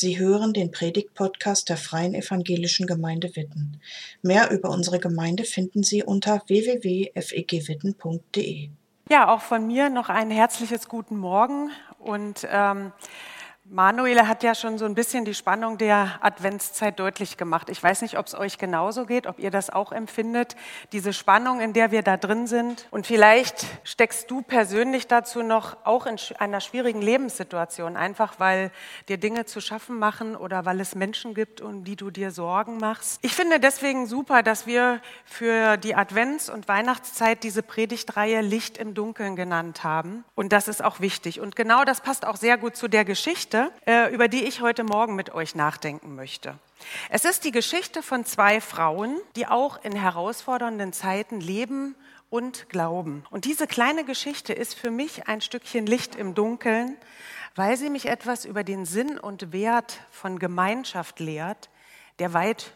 Sie hören den Predigt-Podcast der Freien Evangelischen Gemeinde Witten. Mehr über unsere Gemeinde finden Sie unter www.fegwitten.de. Ja, auch von mir noch ein herzliches Guten Morgen und ähm, Manuel hat ja schon so ein bisschen die Spannung der Adventszeit deutlich gemacht. Ich weiß nicht, ob es euch genauso geht, ob ihr das auch empfindet, diese Spannung, in der wir da drin sind. Und vielleicht steckst du persönlich dazu noch auch in einer schwierigen Lebenssituation, einfach weil dir Dinge zu schaffen machen oder weil es Menschen gibt, um die du dir Sorgen machst. Ich finde deswegen super, dass wir für die Advents- und Weihnachtszeit diese Predigtreihe Licht im Dunkeln genannt haben. Und das ist auch wichtig. Und genau das passt auch sehr gut zu der Geschichte Geschichte, äh, über die ich heute Morgen mit euch nachdenken möchte. Es ist die Geschichte von zwei Frauen, die auch in herausfordernden Zeiten leben und glauben. Und diese kleine Geschichte ist für mich ein Stückchen Licht im Dunkeln, weil sie mich etwas über den Sinn und Wert von Gemeinschaft lehrt, der weit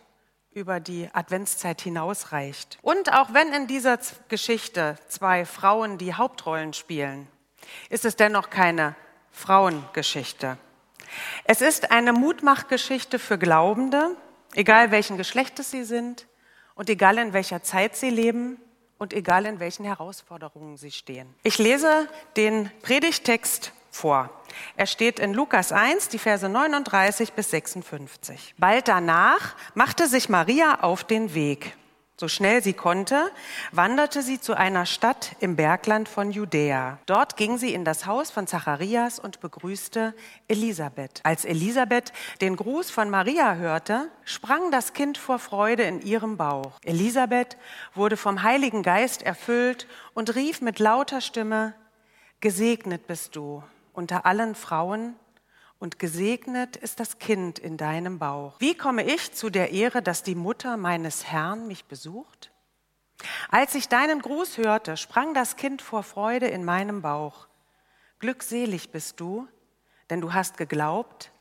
über die Adventszeit hinausreicht. Und auch wenn in dieser Geschichte zwei Frauen die Hauptrollen spielen, ist es dennoch keine Frauengeschichte. Es ist eine Mutmachgeschichte für Glaubende, egal welchen Geschlechtes sie sind und egal in welcher Zeit sie leben und egal in welchen Herausforderungen sie stehen. Ich lese den Predigtext vor. Er steht in Lukas 1, die Verse 39 bis 56. Bald danach machte sich Maria auf den Weg. So schnell sie konnte, wanderte sie zu einer Stadt im Bergland von Judäa. Dort ging sie in das Haus von Zacharias und begrüßte Elisabeth. Als Elisabeth den Gruß von Maria hörte, sprang das Kind vor Freude in ihrem Bauch. Elisabeth wurde vom Heiligen Geist erfüllt und rief mit lauter Stimme, Gesegnet bist du unter allen Frauen und gesegnet ist das Kind in deinem Bauch. Wie komme ich zu der Ehre, dass die Mutter meines Herrn mich besucht? Als ich deinen Gruß hörte, sprang das Kind vor Freude in meinem Bauch. Glückselig bist du, denn du hast geglaubt,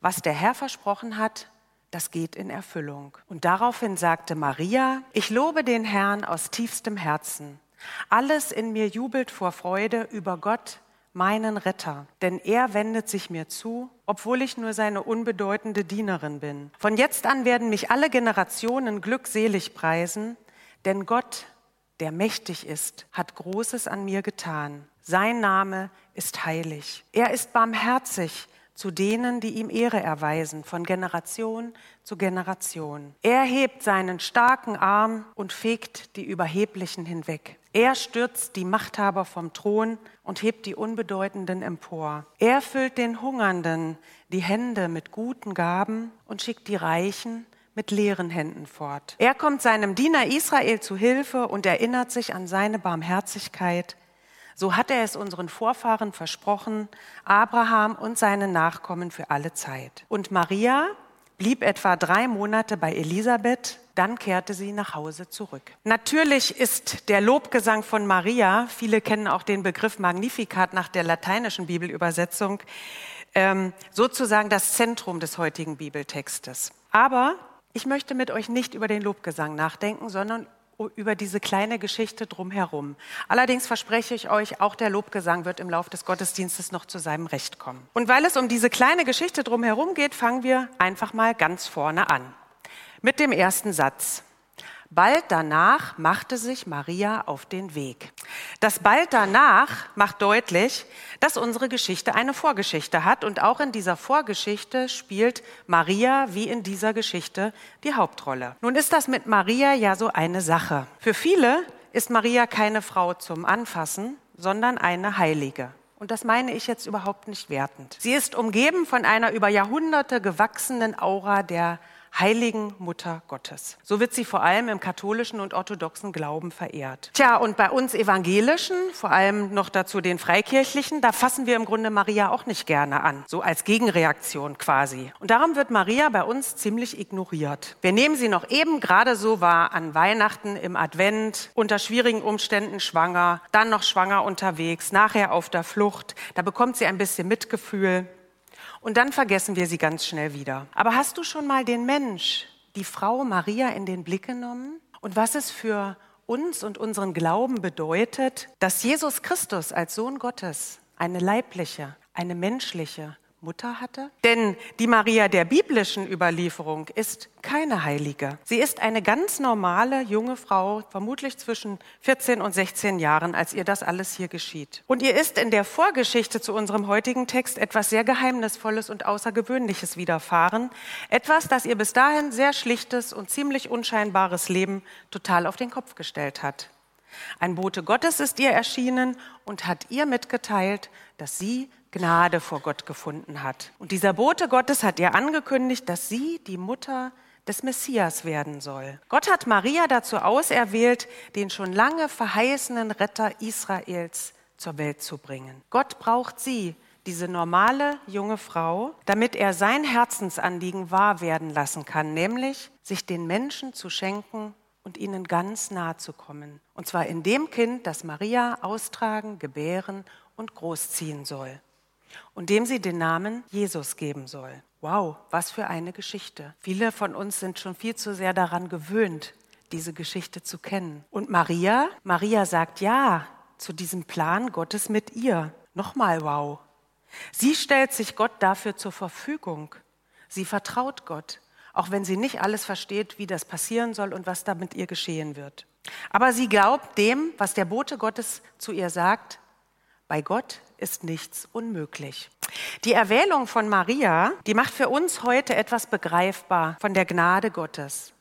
was der Herr versprochen hat, das geht in Erfüllung. Und daraufhin sagte Maria, ich lobe den Herrn aus tiefstem Herzen. Alles in mir jubelt vor Freude über Gott, meinen Retter, denn er wendet sich mir zu, obwohl ich nur seine unbedeutende Dienerin bin. Von jetzt an werden mich alle Generationen glückselig preisen, denn Gott, der mächtig ist, hat Großes an mir getan. Sein Name ist heilig. Er ist barmherzig zu denen, die ihm Ehre erweisen, von Generation zu Generation. Er hebt seinen starken Arm und fegt die Überheblichen hinweg. Er stürzt die Machthaber vom Thron und hebt die Unbedeutenden empor. Er füllt den Hungernden die Hände mit guten Gaben und schickt die Reichen mit leeren Händen fort. Er kommt seinem Diener Israel zu Hilfe und erinnert sich an seine Barmherzigkeit so hat er es unseren Vorfahren versprochen, Abraham und seinen Nachkommen für alle Zeit. Und Maria blieb etwa drei Monate bei Elisabeth, dann kehrte sie nach Hause zurück. Natürlich ist der Lobgesang von Maria, viele kennen auch den Begriff Magnificat nach der lateinischen Bibelübersetzung, ähm, sozusagen das Zentrum des heutigen Bibeltextes. Aber ich möchte mit euch nicht über den Lobgesang nachdenken, sondern über diese kleine Geschichte drumherum. Allerdings verspreche ich euch, auch der Lobgesang wird im Laufe des Gottesdienstes noch zu seinem Recht kommen. Und weil es um diese kleine Geschichte drumherum geht, fangen wir einfach mal ganz vorne an. Mit dem ersten Satz. Bald danach machte sich Maria auf den Weg. Das bald danach macht deutlich, dass unsere Geschichte eine Vorgeschichte hat und auch in dieser Vorgeschichte spielt Maria wie in dieser Geschichte die Hauptrolle. Nun ist das mit Maria ja so eine Sache. Für viele ist Maria keine Frau zum Anfassen, sondern eine Heilige. Und das meine ich jetzt überhaupt nicht wertend. Sie ist umgeben von einer über Jahrhunderte gewachsenen Aura der heiligen Mutter Gottes. So wird sie vor allem im katholischen und orthodoxen Glauben verehrt. Tja, und bei uns Evangelischen, vor allem noch dazu den Freikirchlichen, da fassen wir im Grunde Maria auch nicht gerne an, so als Gegenreaktion quasi. Und darum wird Maria bei uns ziemlich ignoriert. Wir nehmen sie noch eben gerade so wahr an Weihnachten, im Advent, unter schwierigen Umständen schwanger, dann noch schwanger unterwegs, nachher auf der Flucht. Da bekommt sie ein bisschen Mitgefühl. Und dann vergessen wir sie ganz schnell wieder. Aber hast du schon mal den Mensch, die Frau Maria in den Blick genommen? Und was es für uns und unseren Glauben bedeutet, dass Jesus Christus als Sohn Gottes eine leibliche, eine menschliche Mutter hatte? Denn die Maria der biblischen Überlieferung ist keine Heilige. Sie ist eine ganz normale junge Frau, vermutlich zwischen 14 und 16 Jahren, als ihr das alles hier geschieht. Und ihr ist in der Vorgeschichte zu unserem heutigen Text etwas sehr Geheimnisvolles und Außergewöhnliches widerfahren. Etwas, das ihr bis dahin sehr schlichtes und ziemlich unscheinbares Leben total auf den Kopf gestellt hat. Ein Bote Gottes ist ihr erschienen und hat ihr mitgeteilt, dass sie Gnade vor Gott gefunden hat. Und dieser Bote Gottes hat ihr angekündigt, dass sie die Mutter des Messias werden soll. Gott hat Maria dazu auserwählt, den schon lange verheißenen Retter Israels zur Welt zu bringen. Gott braucht sie, diese normale junge Frau, damit er sein Herzensanliegen wahr werden lassen kann, nämlich sich den Menschen zu schenken und ihnen ganz nahe zu kommen. Und zwar in dem Kind, das Maria austragen, gebären und großziehen soll. Und dem sie den Namen Jesus geben soll. Wow, was für eine Geschichte. Viele von uns sind schon viel zu sehr daran gewöhnt, diese Geschichte zu kennen. Und Maria, Maria sagt ja zu diesem Plan Gottes mit ihr. Nochmal wow. Sie stellt sich Gott dafür zur Verfügung. Sie vertraut Gott auch wenn sie nicht alles versteht, wie das passieren soll und was da mit ihr geschehen wird. Aber sie glaubt dem, was der Bote Gottes zu ihr sagt, bei Gott ist nichts unmöglich. Die Erwählung von Maria, die macht für uns heute etwas begreifbar von der Gnade Gottes.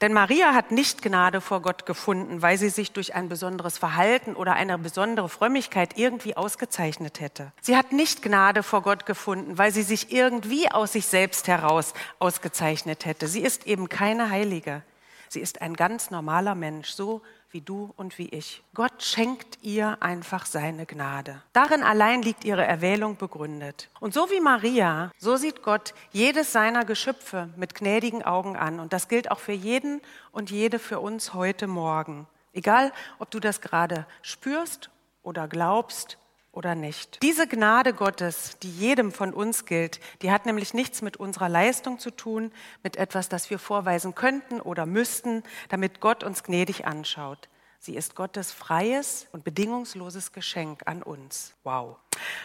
Denn Maria hat nicht Gnade vor Gott gefunden, weil sie sich durch ein besonderes Verhalten oder eine besondere Frömmigkeit irgendwie ausgezeichnet hätte. Sie hat nicht Gnade vor Gott gefunden, weil sie sich irgendwie aus sich selbst heraus ausgezeichnet hätte. Sie ist eben keine Heilige. Sie ist ein ganz normaler Mensch, so wie du und wie ich. Gott schenkt ihr einfach seine Gnade. Darin allein liegt ihre Erwählung begründet. Und so wie Maria, so sieht Gott jedes seiner Geschöpfe mit gnädigen Augen an. Und das gilt auch für jeden und jede für uns heute Morgen. Egal, ob du das gerade spürst oder glaubst oder nicht. Diese Gnade Gottes, die jedem von uns gilt, die hat nämlich nichts mit unserer Leistung zu tun, mit etwas, das wir vorweisen könnten oder müssten, damit Gott uns gnädig anschaut. Sie ist Gottes freies und bedingungsloses Geschenk an uns. Wow.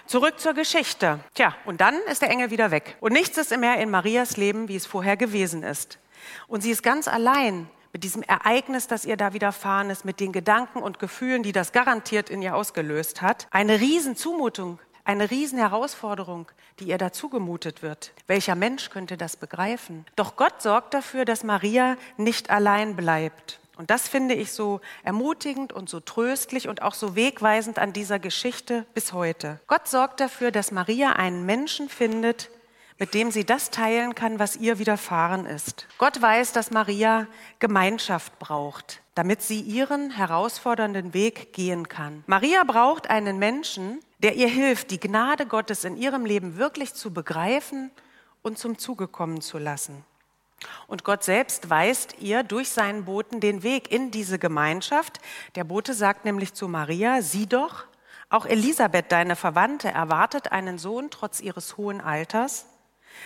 Zurück zur Geschichte. Tja, und dann ist der Engel wieder weg. Und nichts ist mehr in Marias Leben, wie es vorher gewesen ist. Und sie ist ganz allein mit diesem Ereignis, das ihr da widerfahren ist, mit den Gedanken und Gefühlen, die das garantiert in ihr ausgelöst hat. Eine Riesenzumutung, eine Riesenherausforderung, die ihr dazugemutet wird. Welcher Mensch könnte das begreifen? Doch Gott sorgt dafür, dass Maria nicht allein bleibt. Und das finde ich so ermutigend und so tröstlich und auch so wegweisend an dieser Geschichte bis heute. Gott sorgt dafür, dass Maria einen Menschen findet, mit dem sie das teilen kann, was ihr widerfahren ist. Gott weiß, dass Maria Gemeinschaft braucht, damit sie ihren herausfordernden Weg gehen kann. Maria braucht einen Menschen, der ihr hilft, die Gnade Gottes in ihrem Leben wirklich zu begreifen und zum Zuge kommen zu lassen. Und Gott selbst weist ihr durch seinen Boten den Weg in diese Gemeinschaft. Der Bote sagt nämlich zu Maria, sieh doch, auch Elisabeth, deine Verwandte, erwartet einen Sohn trotz ihres hohen Alters.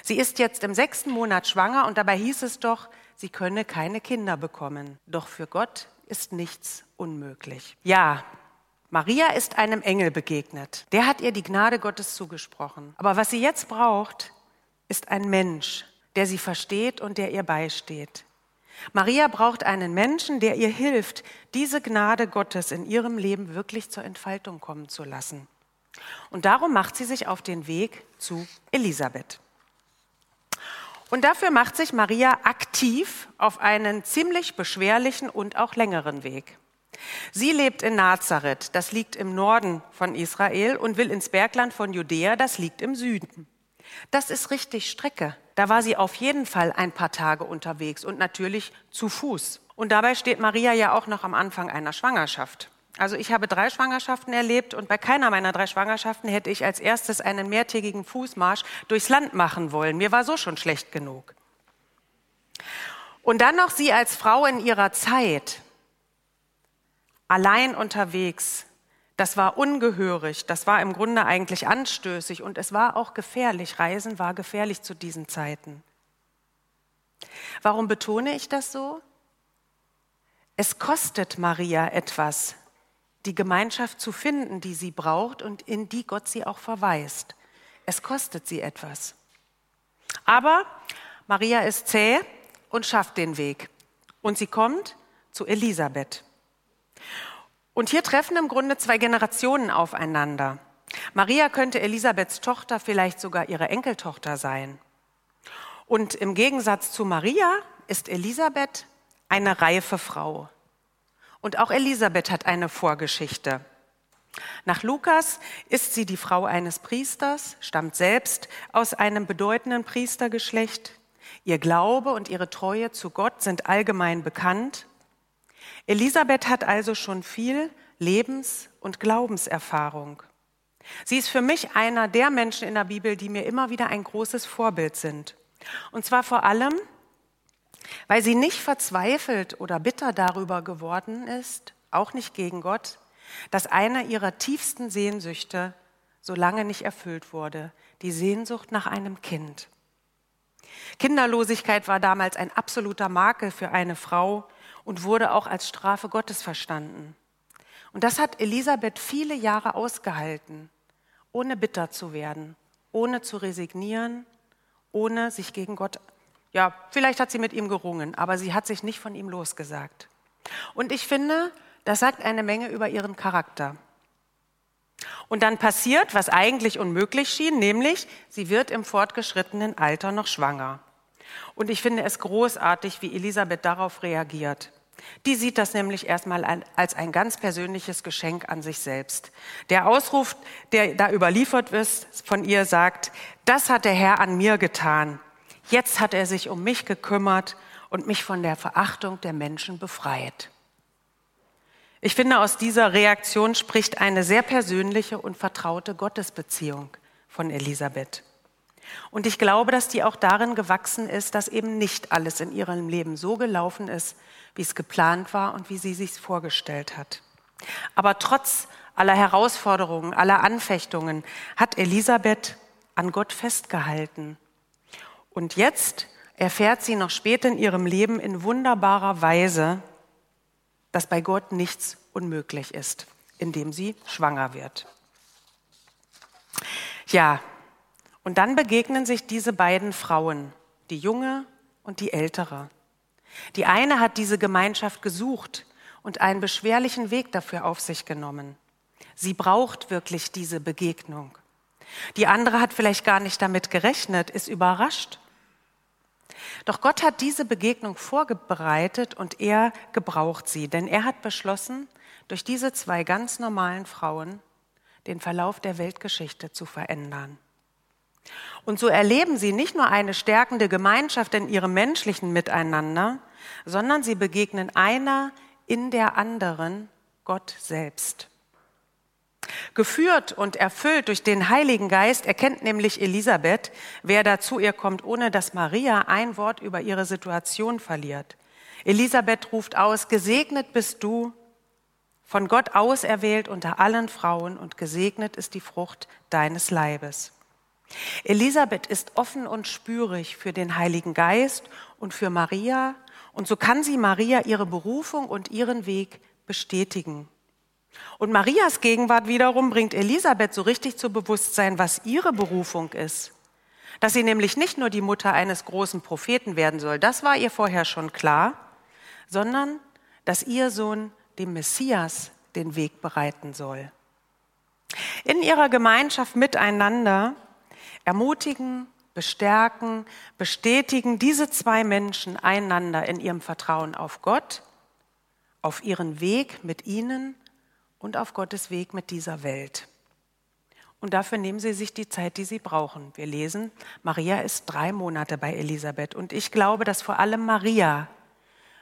Sie ist jetzt im sechsten Monat schwanger und dabei hieß es doch, sie könne keine Kinder bekommen. Doch für Gott ist nichts unmöglich. Ja, Maria ist einem Engel begegnet. Der hat ihr die Gnade Gottes zugesprochen. Aber was sie jetzt braucht, ist ein Mensch, der sie versteht und der ihr beisteht. Maria braucht einen Menschen, der ihr hilft, diese Gnade Gottes in ihrem Leben wirklich zur Entfaltung kommen zu lassen. Und darum macht sie sich auf den Weg zu Elisabeth. Und dafür macht sich Maria aktiv auf einen ziemlich beschwerlichen und auch längeren Weg. Sie lebt in Nazareth, das liegt im Norden von Israel, und will ins Bergland von Judäa, das liegt im Süden. Das ist richtig Strecke. Da war sie auf jeden Fall ein paar Tage unterwegs und natürlich zu Fuß. Und dabei steht Maria ja auch noch am Anfang einer Schwangerschaft. Also ich habe drei Schwangerschaften erlebt und bei keiner meiner drei Schwangerschaften hätte ich als erstes einen mehrtägigen Fußmarsch durchs Land machen wollen. Mir war so schon schlecht genug. Und dann noch sie als Frau in ihrer Zeit, allein unterwegs. Das war ungehörig, das war im Grunde eigentlich anstößig und es war auch gefährlich. Reisen war gefährlich zu diesen Zeiten. Warum betone ich das so? Es kostet Maria etwas, die Gemeinschaft zu finden, die sie braucht und in die Gott sie auch verweist. Es kostet sie etwas. Aber Maria ist zäh und schafft den Weg. Und sie kommt zu Elisabeth. Und hier treffen im Grunde zwei Generationen aufeinander. Maria könnte Elisabeths Tochter, vielleicht sogar ihre Enkeltochter sein. Und im Gegensatz zu Maria ist Elisabeth eine reife Frau. Und auch Elisabeth hat eine Vorgeschichte. Nach Lukas ist sie die Frau eines Priesters, stammt selbst aus einem bedeutenden Priestergeschlecht. Ihr Glaube und ihre Treue zu Gott sind allgemein bekannt. Elisabeth hat also schon viel Lebens- und Glaubenserfahrung. Sie ist für mich einer der Menschen in der Bibel, die mir immer wieder ein großes Vorbild sind. Und zwar vor allem, weil sie nicht verzweifelt oder bitter darüber geworden ist, auch nicht gegen Gott, dass einer ihrer tiefsten Sehnsüchte so lange nicht erfüllt wurde, die Sehnsucht nach einem Kind. Kinderlosigkeit war damals ein absoluter Makel für eine Frau und wurde auch als Strafe Gottes verstanden. Und das hat Elisabeth viele Jahre ausgehalten, ohne bitter zu werden, ohne zu resignieren, ohne sich gegen Gott, ja, vielleicht hat sie mit ihm gerungen, aber sie hat sich nicht von ihm losgesagt. Und ich finde, das sagt eine Menge über ihren Charakter. Und dann passiert, was eigentlich unmöglich schien, nämlich sie wird im fortgeschrittenen Alter noch schwanger. Und ich finde es großartig, wie Elisabeth darauf reagiert. Die sieht das nämlich erstmal als ein ganz persönliches Geschenk an sich selbst. Der Ausruf, der da überliefert wird von ihr, sagt, das hat der Herr an mir getan. Jetzt hat er sich um mich gekümmert und mich von der Verachtung der Menschen befreit. Ich finde, aus dieser Reaktion spricht eine sehr persönliche und vertraute Gottesbeziehung von Elisabeth. Und ich glaube, dass die auch darin gewachsen ist, dass eben nicht alles in ihrem Leben so gelaufen ist, wie es geplant war und wie sie sich vorgestellt hat. Aber trotz aller Herausforderungen, aller Anfechtungen hat Elisabeth an Gott festgehalten. Und jetzt erfährt sie noch später in ihrem Leben in wunderbarer Weise, dass bei Gott nichts unmöglich ist, indem sie schwanger wird. Ja, und dann begegnen sich diese beiden Frauen, die junge und die ältere. Die eine hat diese Gemeinschaft gesucht und einen beschwerlichen Weg dafür auf sich genommen. Sie braucht wirklich diese Begegnung. Die andere hat vielleicht gar nicht damit gerechnet, ist überrascht doch Gott hat diese Begegnung vorbereitet und er gebraucht sie, denn er hat beschlossen, durch diese zwei ganz normalen Frauen den Verlauf der Weltgeschichte zu verändern. Und so erleben sie nicht nur eine stärkende Gemeinschaft in ihrem menschlichen Miteinander, sondern sie begegnen einer in der anderen Gott selbst. Geführt und erfüllt durch den Heiligen Geist erkennt nämlich Elisabeth, wer da zu ihr kommt, ohne dass Maria ein Wort über ihre Situation verliert. Elisabeth ruft aus, gesegnet bist du, von Gott auserwählt unter allen Frauen und gesegnet ist die Frucht deines Leibes. Elisabeth ist offen und spürig für den Heiligen Geist und für Maria und so kann sie Maria ihre Berufung und ihren Weg bestätigen. Und Marias Gegenwart wiederum bringt Elisabeth so richtig zu Bewusstsein, was ihre Berufung ist. Dass sie nämlich nicht nur die Mutter eines großen Propheten werden soll, das war ihr vorher schon klar, sondern dass ihr Sohn dem Messias den Weg bereiten soll. In ihrer Gemeinschaft miteinander ermutigen, bestärken, bestätigen diese zwei Menschen einander in ihrem Vertrauen auf Gott, auf ihren Weg mit ihnen und auf Gottes Weg mit dieser Welt. Und dafür nehmen Sie sich die Zeit, die Sie brauchen. Wir lesen, Maria ist drei Monate bei Elisabeth. Und ich glaube, dass vor allem Maria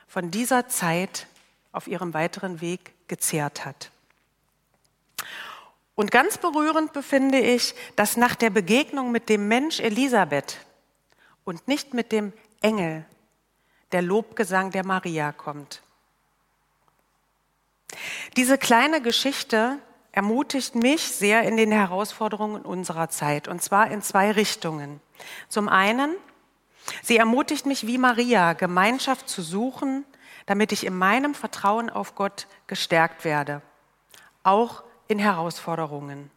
von dieser Zeit auf ihrem weiteren Weg gezehrt hat. Und ganz berührend befinde ich, dass nach der Begegnung mit dem Mensch Elisabeth und nicht mit dem Engel der Lobgesang der Maria kommt. Diese kleine Geschichte ermutigt mich sehr in den Herausforderungen unserer Zeit, und zwar in zwei Richtungen. Zum einen, sie ermutigt mich wie Maria, Gemeinschaft zu suchen, damit ich in meinem Vertrauen auf Gott gestärkt werde, auch in Herausforderungen.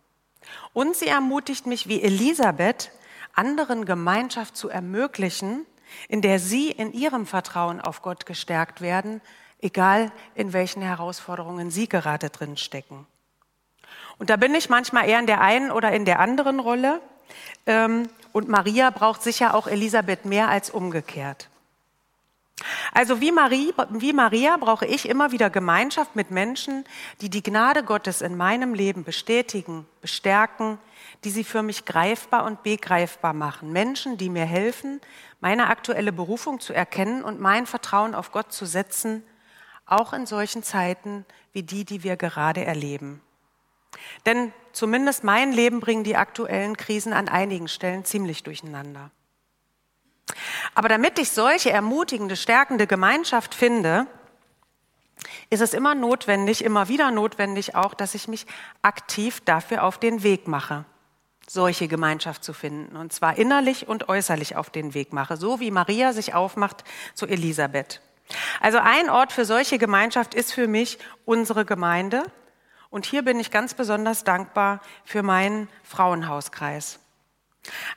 Und sie ermutigt mich, wie Elisabeth, anderen Gemeinschaft zu ermöglichen, in der sie in ihrem Vertrauen auf Gott gestärkt werden, egal in welchen Herausforderungen sie gerade drin stecken. Und da bin ich manchmal eher in der einen oder in der anderen Rolle. Ähm, und Maria braucht sicher auch Elisabeth mehr als umgekehrt. Also wie, Marie, wie Maria brauche ich immer wieder Gemeinschaft mit Menschen, die die Gnade Gottes in meinem Leben bestätigen, bestärken, die sie für mich greifbar und begreifbar machen. Menschen, die mir helfen, meine aktuelle Berufung zu erkennen und mein Vertrauen auf Gott zu setzen, auch in solchen Zeiten wie die, die wir gerade erleben. Denn zumindest mein Leben bringen die aktuellen Krisen an einigen Stellen ziemlich durcheinander. Aber damit ich solche ermutigende, stärkende Gemeinschaft finde, ist es immer notwendig, immer wieder notwendig auch, dass ich mich aktiv dafür auf den Weg mache, solche Gemeinschaft zu finden. Und zwar innerlich und äußerlich auf den Weg mache, so wie Maria sich aufmacht zu Elisabeth. Also ein Ort für solche Gemeinschaft ist für mich unsere Gemeinde. Und hier bin ich ganz besonders dankbar für meinen Frauenhauskreis.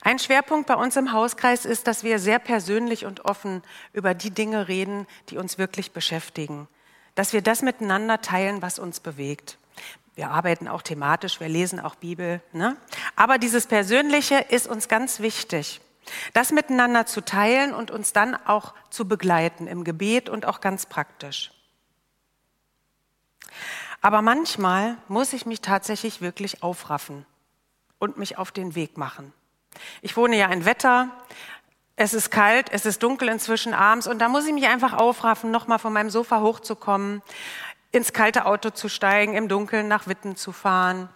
Ein Schwerpunkt bei uns im Hauskreis ist, dass wir sehr persönlich und offen über die Dinge reden, die uns wirklich beschäftigen. Dass wir das miteinander teilen, was uns bewegt. Wir arbeiten auch thematisch, wir lesen auch Bibel. Ne? Aber dieses Persönliche ist uns ganz wichtig. Das miteinander zu teilen und uns dann auch zu begleiten im Gebet und auch ganz praktisch. Aber manchmal muss ich mich tatsächlich wirklich aufraffen und mich auf den Weg machen. Ich wohne ja in Wetter. Es ist kalt, es ist dunkel inzwischen abends und da muss ich mich einfach aufraffen, nochmal von meinem Sofa hochzukommen, ins kalte Auto zu steigen, im Dunkeln nach Witten zu fahren.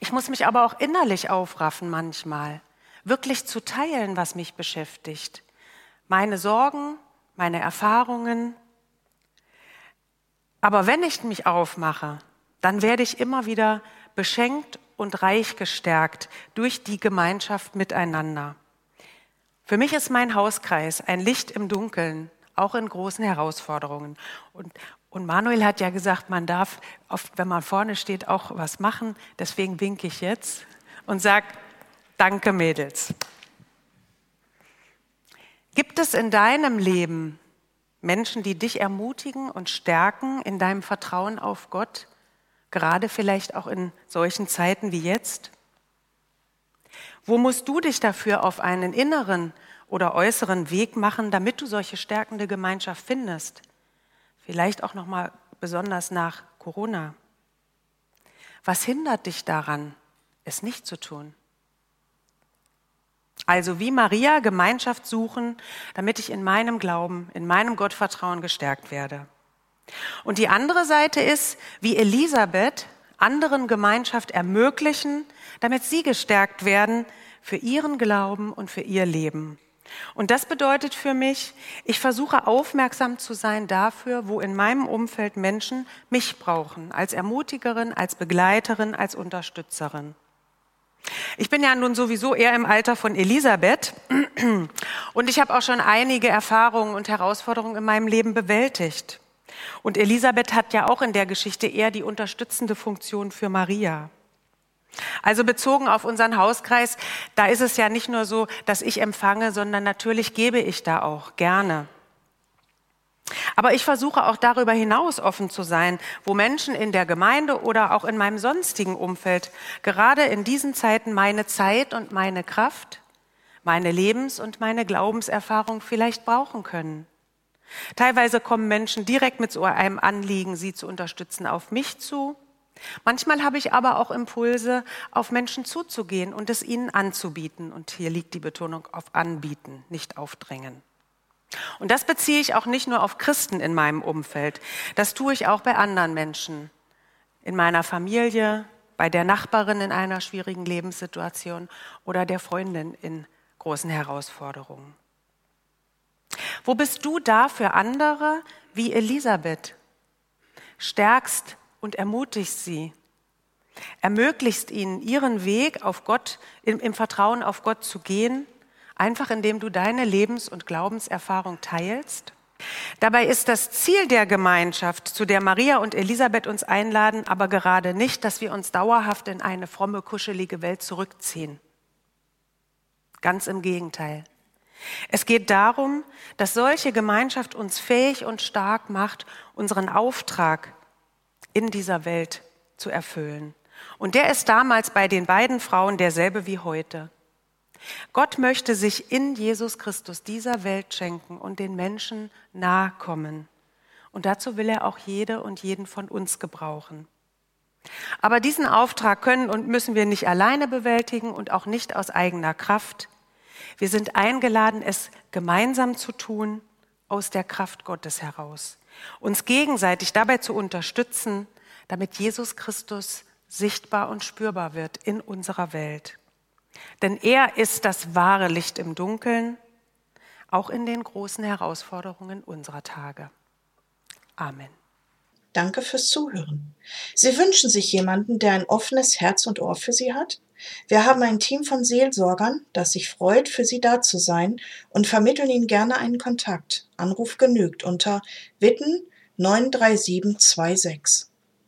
Ich muss mich aber auch innerlich aufraffen manchmal, wirklich zu teilen, was mich beschäftigt. Meine Sorgen, meine Erfahrungen. Aber wenn ich mich aufmache, dann werde ich immer wieder beschenkt und reich gestärkt durch die Gemeinschaft miteinander. Für mich ist mein Hauskreis ein Licht im Dunkeln, auch in großen Herausforderungen. Und, und Manuel hat ja gesagt, man darf, oft, wenn man vorne steht, auch was machen. Deswegen winke ich jetzt und sage, danke Mädels. Gibt es in deinem Leben Menschen, die dich ermutigen und stärken in deinem Vertrauen auf Gott? gerade vielleicht auch in solchen Zeiten wie jetzt? Wo musst du dich dafür auf einen inneren oder äußeren Weg machen, damit du solche stärkende Gemeinschaft findest? Vielleicht auch noch mal besonders nach Corona. Was hindert dich daran, es nicht zu tun? Also wie Maria Gemeinschaft suchen, damit ich in meinem Glauben, in meinem Gottvertrauen gestärkt werde. Und die andere Seite ist, wie Elisabeth anderen Gemeinschaft ermöglichen, damit sie gestärkt werden für ihren Glauben und für ihr Leben. Und das bedeutet für mich, ich versuche aufmerksam zu sein dafür, wo in meinem Umfeld Menschen mich brauchen, als Ermutigerin, als Begleiterin, als Unterstützerin. Ich bin ja nun sowieso eher im Alter von Elisabeth und ich habe auch schon einige Erfahrungen und Herausforderungen in meinem Leben bewältigt. Und Elisabeth hat ja auch in der Geschichte eher die unterstützende Funktion für Maria. Also bezogen auf unseren Hauskreis, da ist es ja nicht nur so, dass ich empfange, sondern natürlich gebe ich da auch gerne. Aber ich versuche auch darüber hinaus offen zu sein, wo Menschen in der Gemeinde oder auch in meinem sonstigen Umfeld gerade in diesen Zeiten meine Zeit und meine Kraft, meine Lebens- und meine Glaubenserfahrung vielleicht brauchen können. Teilweise kommen Menschen direkt mit so einem Anliegen, sie zu unterstützen, auf mich zu. Manchmal habe ich aber auch Impulse, auf Menschen zuzugehen und es ihnen anzubieten. Und hier liegt die Betonung auf anbieten, nicht aufdrängen. Und das beziehe ich auch nicht nur auf Christen in meinem Umfeld. Das tue ich auch bei anderen Menschen. In meiner Familie, bei der Nachbarin in einer schwierigen Lebenssituation oder der Freundin in großen Herausforderungen. Wo bist du da für andere wie Elisabeth? Stärkst und ermutigst sie. Ermöglichst ihnen, ihren Weg auf Gott, im, im Vertrauen auf Gott zu gehen, einfach indem du deine Lebens- und Glaubenserfahrung teilst? Dabei ist das Ziel der Gemeinschaft, zu der Maria und Elisabeth uns einladen, aber gerade nicht, dass wir uns dauerhaft in eine fromme, kuschelige Welt zurückziehen. Ganz im Gegenteil. Es geht darum, dass solche Gemeinschaft uns fähig und stark macht, unseren Auftrag in dieser Welt zu erfüllen. Und der ist damals bei den beiden Frauen derselbe wie heute. Gott möchte sich in Jesus Christus dieser Welt schenken und den Menschen nahe kommen. Und dazu will er auch jede und jeden von uns gebrauchen. Aber diesen Auftrag können und müssen wir nicht alleine bewältigen und auch nicht aus eigener Kraft. Wir sind eingeladen, es gemeinsam zu tun, aus der Kraft Gottes heraus. Uns gegenseitig dabei zu unterstützen, damit Jesus Christus sichtbar und spürbar wird in unserer Welt. Denn er ist das wahre Licht im Dunkeln, auch in den großen Herausforderungen unserer Tage. Amen. Danke fürs Zuhören. Sie wünschen sich jemanden, der ein offenes Herz und Ohr für Sie hat? Wir haben ein Team von Seelsorgern, das sich freut, für Sie da zu sein und vermitteln Ihnen gerne einen Kontakt. Anruf genügt unter Witten 93726.